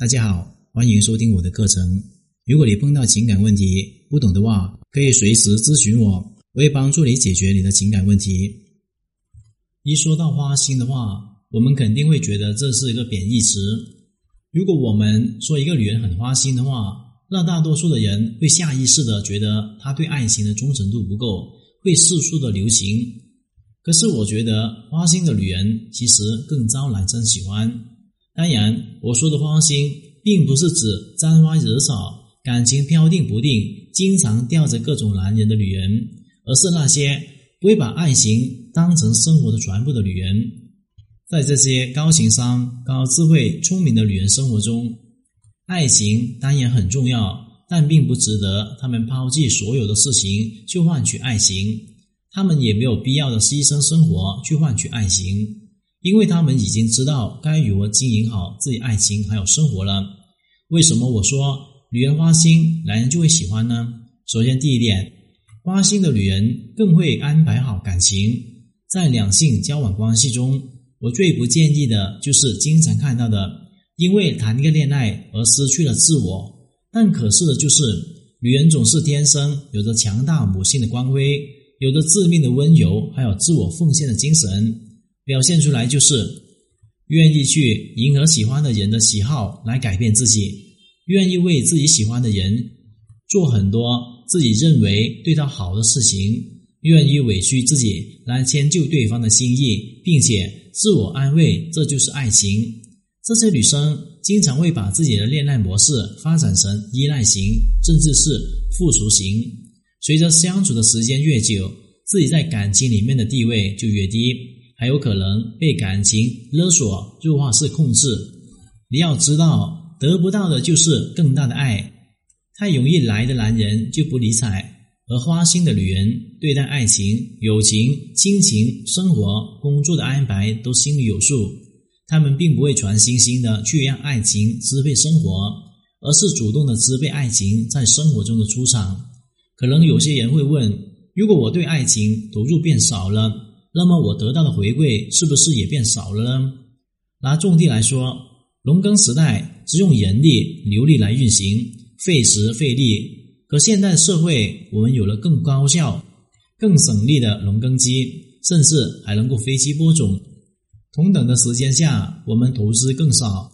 大家好，欢迎收听我的课程。如果你碰到情感问题不懂的话，可以随时咨询我，我会帮助你解决你的情感问题。一说到花心的话，我们肯定会觉得这是一个贬义词。如果我们说一个女人很花心的话，那大多数的人会下意识的觉得她对爱情的忠诚度不够，会四处的留情。可是我觉得花心的女人其实更招男生喜欢。当然，我说的花心并不是指沾花惹草、感情飘定不定、经常吊着各种男人的女人，而是那些不会把爱情当成生活的全部的女人。在这些高情商、高智慧、聪明的女人生活中，爱情当然很重要，但并不值得他们抛弃所有的事情去换取爱情。他们也没有必要的牺牲生活去换取爱情。因为他们已经知道该如何经营好自己爱情还有生活了。为什么我说女人花心，男人就会喜欢呢？首先，第一点，花心的女人更会安排好感情。在两性交往关系中，我最不建议的就是经常看到的，因为谈一个恋爱而失去了自我。但可是的就是，女人总是天生有着强大母性的光辉，有着致命的温柔，还有自我奉献的精神。表现出来就是愿意去迎合喜欢的人的喜好来改变自己，愿意为自己喜欢的人做很多自己认为对他好的事情，愿意委屈自己来迁就对方的心意，并且自我安慰，这就是爱情。这些女生经常会把自己的恋爱模式发展成依赖型，甚至是付出型。随着相处的时间越久，自己在感情里面的地位就越低。还有可能被感情勒索、弱化式控制。你要知道，得不到的就是更大的爱。太容易来的男人就不理睬，而花心的女人对待爱情、友情、亲情、生活、工作的安排都心里有数。他们并不会全心心的去让爱情支配生活，而是主动的支配爱情在生活中的出场。可能有些人会问：如果我对爱情投入变少了？那么我得到的回馈是不是也变少了呢？拿种地来说，农耕时代只用人力、牛力来运行，费时费力。可现代社会，我们有了更高效、更省力的农耕机，甚至还能够飞机播种。同等的时间下，我们投资更少，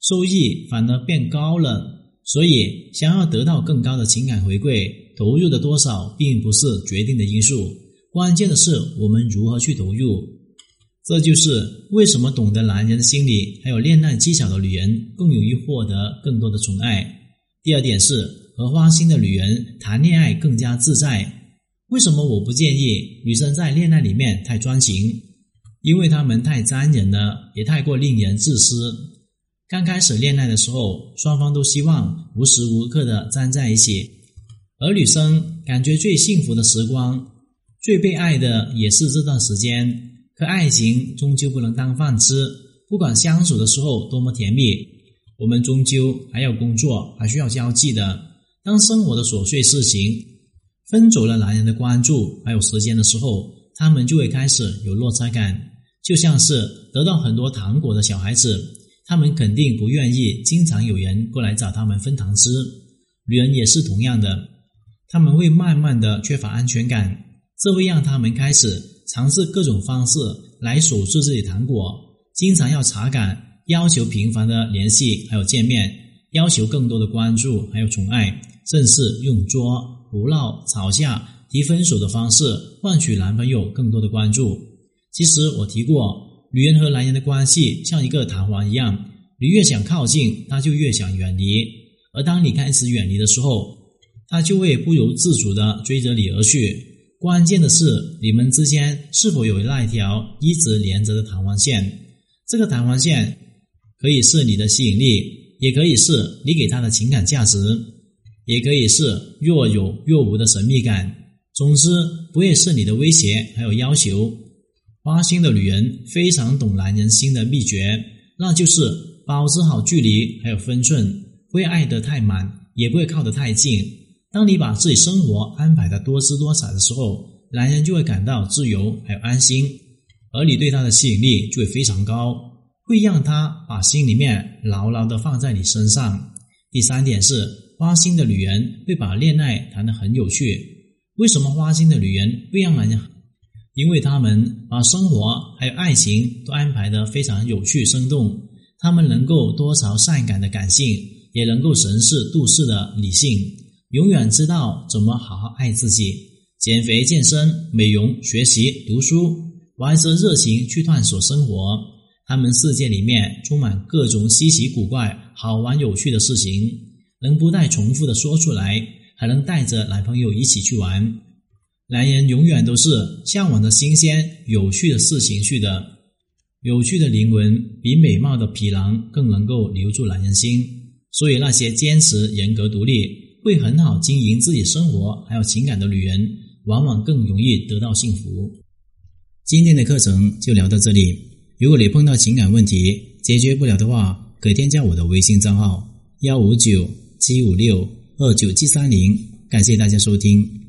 收益反而变高了。所以，想要得到更高的情感回馈，投入的多少并不是决定的因素。关键的是我们如何去投入，这就是为什么懂得男人心理还有恋爱技巧的女人更容易获得更多的宠爱。第二点是和花心的女人谈恋爱更加自在。为什么我不建议女生在恋爱里面太专情？因为她们太粘人了，也太过令人自私。刚开始恋爱的时候，双方都希望无时无刻的粘在一起，而女生感觉最幸福的时光。最被爱的也是这段时间，可爱情终究不能当饭吃。不管相处的时候多么甜蜜，我们终究还要工作，还需要交际的。当生活的琐碎事情分走了男人的关注还有时间的时候，他们就会开始有落差感。就像是得到很多糖果的小孩子，他们肯定不愿意经常有人过来找他们分糖吃。女人也是同样的，他们会慢慢的缺乏安全感。这会让他们开始尝试各种方式来守住自己糖果，经常要查岗，要求频繁的联系还有见面，要求更多的关注还有宠爱，甚至用作、胡闹、吵架、提分手的方式换取男朋友更多的关注。其实我提过，女人和男人的关系像一个弹簧一样，你越想靠近，他就越想远离；而当你开始远离的时候，他就会不由自主的追着你而去。关键的是，你们之间是否有那一条一直连着的弹簧线？这个弹簧线可以是你的吸引力，也可以是你给他的情感价值，也可以是若有若无的神秘感。总之，不会是你的威胁还有要求。花心的女人非常懂男人心的秘诀，那就是保持好距离还有分寸，不会爱得太满，也不会靠得太近。当你把自己生活安排的多姿多彩的时候，男人就会感到自由还有安心，而你对他的吸引力就会非常高。会让他把心里面牢牢的放在你身上。第三点是，花心的女人会把恋爱谈得很有趣。为什么花心的女人会让男人？因为他们把生活还有爱情都安排得非常有趣生动。他们能够多愁善感的感性，也能够神似度世的理性，永远知道怎么好好爱自己。减肥、健身、美容、学习、读书，怀着热情去探索生活。他们世界里面充满各种稀奇古怪、好玩有趣的事情，能不带重复的说出来，还能带着男朋友一起去玩。男人永远都是向往着新鲜、有趣的事情去的。有趣的灵魂比美貌的皮囊更能够留住男人心，所以那些坚持人格独立、会很好经营自己生活还有情感的女人，往往更容易得到幸福。今天的课程就聊到这里。如果你碰到情感问题解决不了的话，可以添加我的微信账号幺五九七五六二九七三零。感谢大家收听。